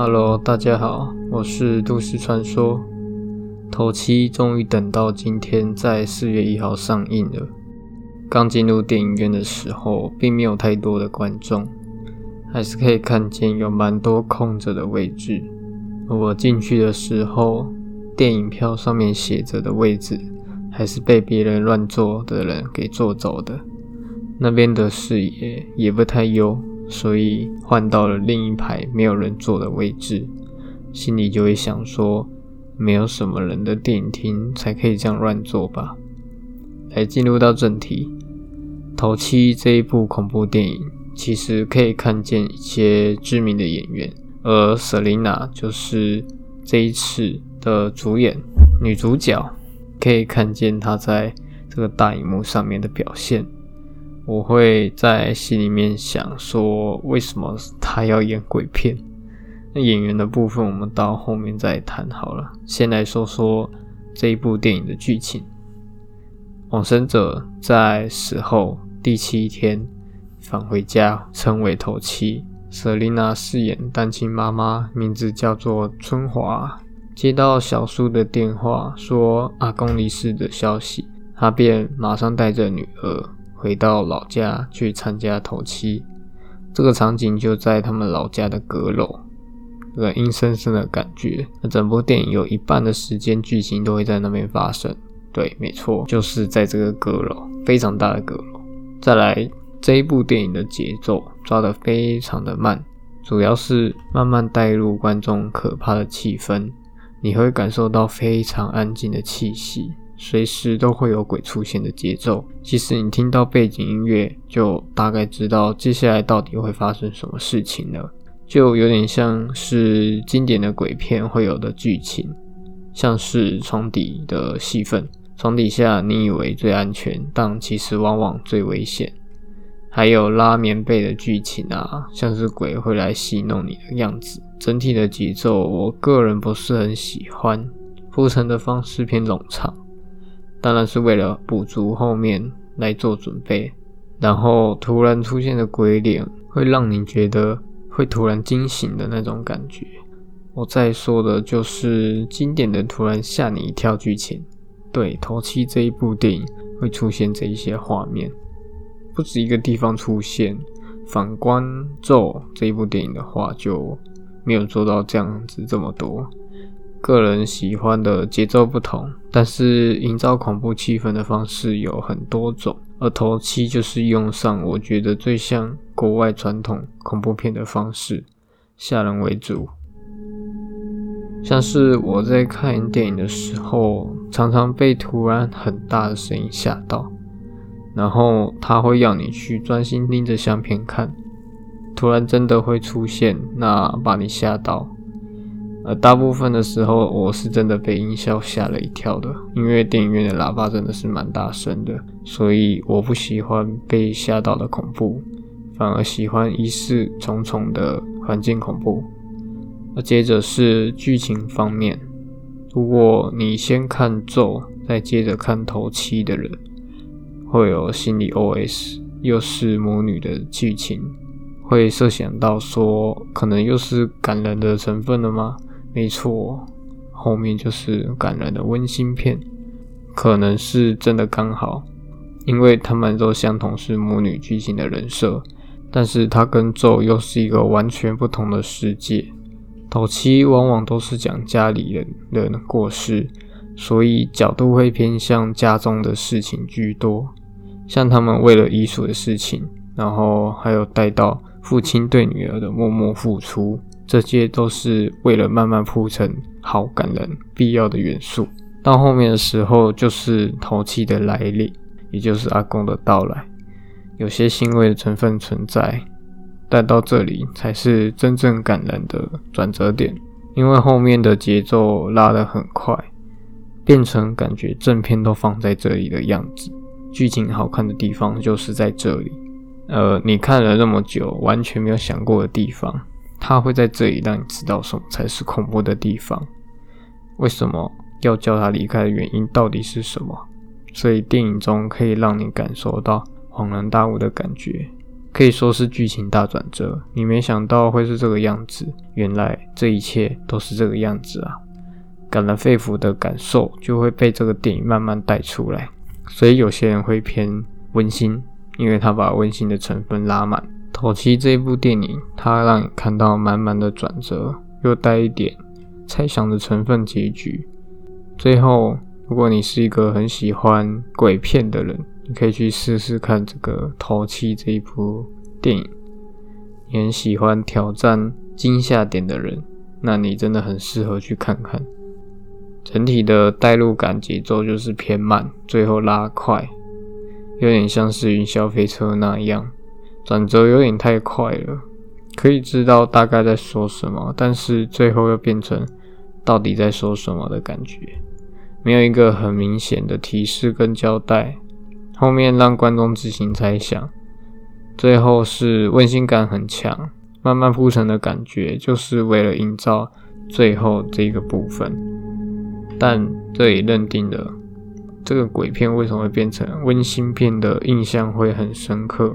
Hello，大家好，我是都市传说。头七终于等到今天，在四月一号上映了。刚进入电影院的时候，并没有太多的观众，还是可以看见有蛮多空着的位置。我进去的时候，电影票上面写着的位置，还是被别人乱坐的人给坐走的。那边的视野也不太优，所以换到了另一排没有人坐的位置，心里就会想说。没有什么人的电影厅才可以这样乱坐吧？来进入到正题，《头七》这一部恐怖电影，其实可以看见一些知名的演员，而 Selina 就是这一次的主演女主角，可以看见她在这个大荧幕上面的表现。我会在心里面想说，为什么他要演鬼片？那演员的部分，我们到后面再谈好了。先来说说这一部电影的剧情。往生者在死后第七天返回家，称为头七。瑟琳娜饰演单亲妈妈，名字叫做春华。接到小叔的电话，说阿公离世的消息，她便马上带着女儿回到老家去参加头七。这个场景就在他们老家的阁楼。个阴森森的感觉。那整部电影有一半的时间剧情都会在那边发生。对，没错，就是在这个阁楼，非常大的阁楼。再来，这一部电影的节奏抓得非常的慢，主要是慢慢带入观众可怕的气氛，你会感受到非常安静的气息，随时都会有鬼出现的节奏。其实你听到背景音乐，就大概知道接下来到底会发生什么事情了。就有点像是经典的鬼片会有的剧情，像是床底的戏份，床底下你以为最安全，但其实往往最危险。还有拉棉被的剧情啊，像是鬼会来戏弄你的样子。整体的节奏，我个人不是很喜欢，铺陈的方式偏冗长，当然是为了补足后面来做准备。然后突然出现的鬼脸，会让你觉得。会突然惊醒的那种感觉。我在说的就是经典的突然吓你一跳剧情。对，《头七》这一部电影会出现这一些画面，不止一个地方出现。反观《咒》这一部电影的话，就没有做到这样子这么多。个人喜欢的节奏不同，但是营造恐怖气氛的方式有很多种。而头七就是用上我觉得最像国外传统恐怖片的方式，吓人为主。像是我在看电影的时候，常常被突然很大的声音吓到，然后他会要你去专心盯着相片看，突然真的会出现，那把你吓到。呃，大部分的时候我是真的被音效吓了一跳的，因为电影院的喇叭真的是蛮大声的，所以我不喜欢被吓到的恐怖，反而喜欢疑似重重的环境恐怖。那接着是剧情方面，如果你先看咒，再接着看头七的人，会有心理 OS，又是母女的剧情，会设想到说，可能又是感人的成分了吗？没错，后面就是感人的温馨片，可能是真的刚好，因为他们都相同是母女剧情的人设，但是他跟咒又是一个完全不同的世界。头七往往都是讲家里人的过世，所以角度会偏向家中的事情居多，像他们为了遗属的事情，然后还有带到父亲对女儿的默默付出。这些都是为了慢慢铺成好感人必要的元素。到后面的时候，就是头七的来临，也就是阿公的到来，有些欣慰的成分存在。但到这里才是真正感人的转折点，因为后面的节奏拉得很快，变成感觉正片都放在这里的样子。剧情好看的地方就是在这里。呃，你看了那么久，完全没有想过的地方。他会在这里让你知道什么才是恐怖的地方，为什么要叫他离开的原因到底是什么？所以电影中可以让你感受到恍然大悟的感觉。可以说是剧情大转折。你没想到会是这个样子，原来这一切都是这个样子啊！感人肺腑的感受就会被这个电影慢慢带出来。所以有些人会偏温馨，因为他把温馨的成分拉满。头七这一部电影，它让你看到满满的转折，又带一点猜想的成分结局。最后，如果你是一个很喜欢鬼片的人，你可以去试试看这个头七这一部电影。你很喜欢挑战惊吓点的人，那你真的很适合去看看。整体的代入感节奏就是偏慢，最后拉快，有点像是云霄飞车那样。转折有点太快了，可以知道大概在说什么，但是最后又变成到底在说什么的感觉，没有一个很明显的提示跟交代，后面让观众自行猜想。最后是温馨感很强，慢慢铺陈的感觉，就是为了营造最后这个部分。但这也认定了这个鬼片为什么会变成温馨片的印象会很深刻。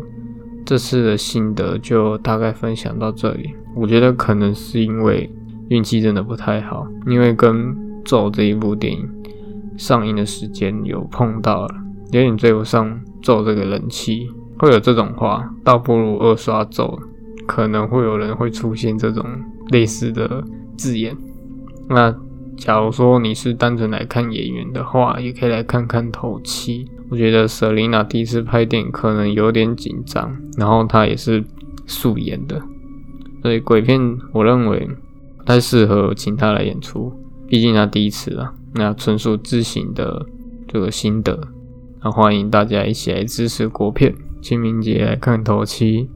这次的心得就大概分享到这里。我觉得可能是因为运气真的不太好，因为跟《咒》这一部电影上映的时间有碰到了，有点追不上《咒》这个人气。会有这种话，倒不如二刷《咒》，可能会有人会出现这种类似的字眼。那假如说你是单纯来看演员的话，也可以来看看《头七》。我觉得瑟琳娜第一次拍电影可能有点紧张，然后她也是素颜的，所以鬼片我认为不太适合请她来演出，毕竟她第一次啊，那纯属自行的这个心得。那欢迎大家一起来支持国片，清明节来看头七。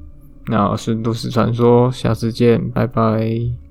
那我是都市传说，下次见，拜拜。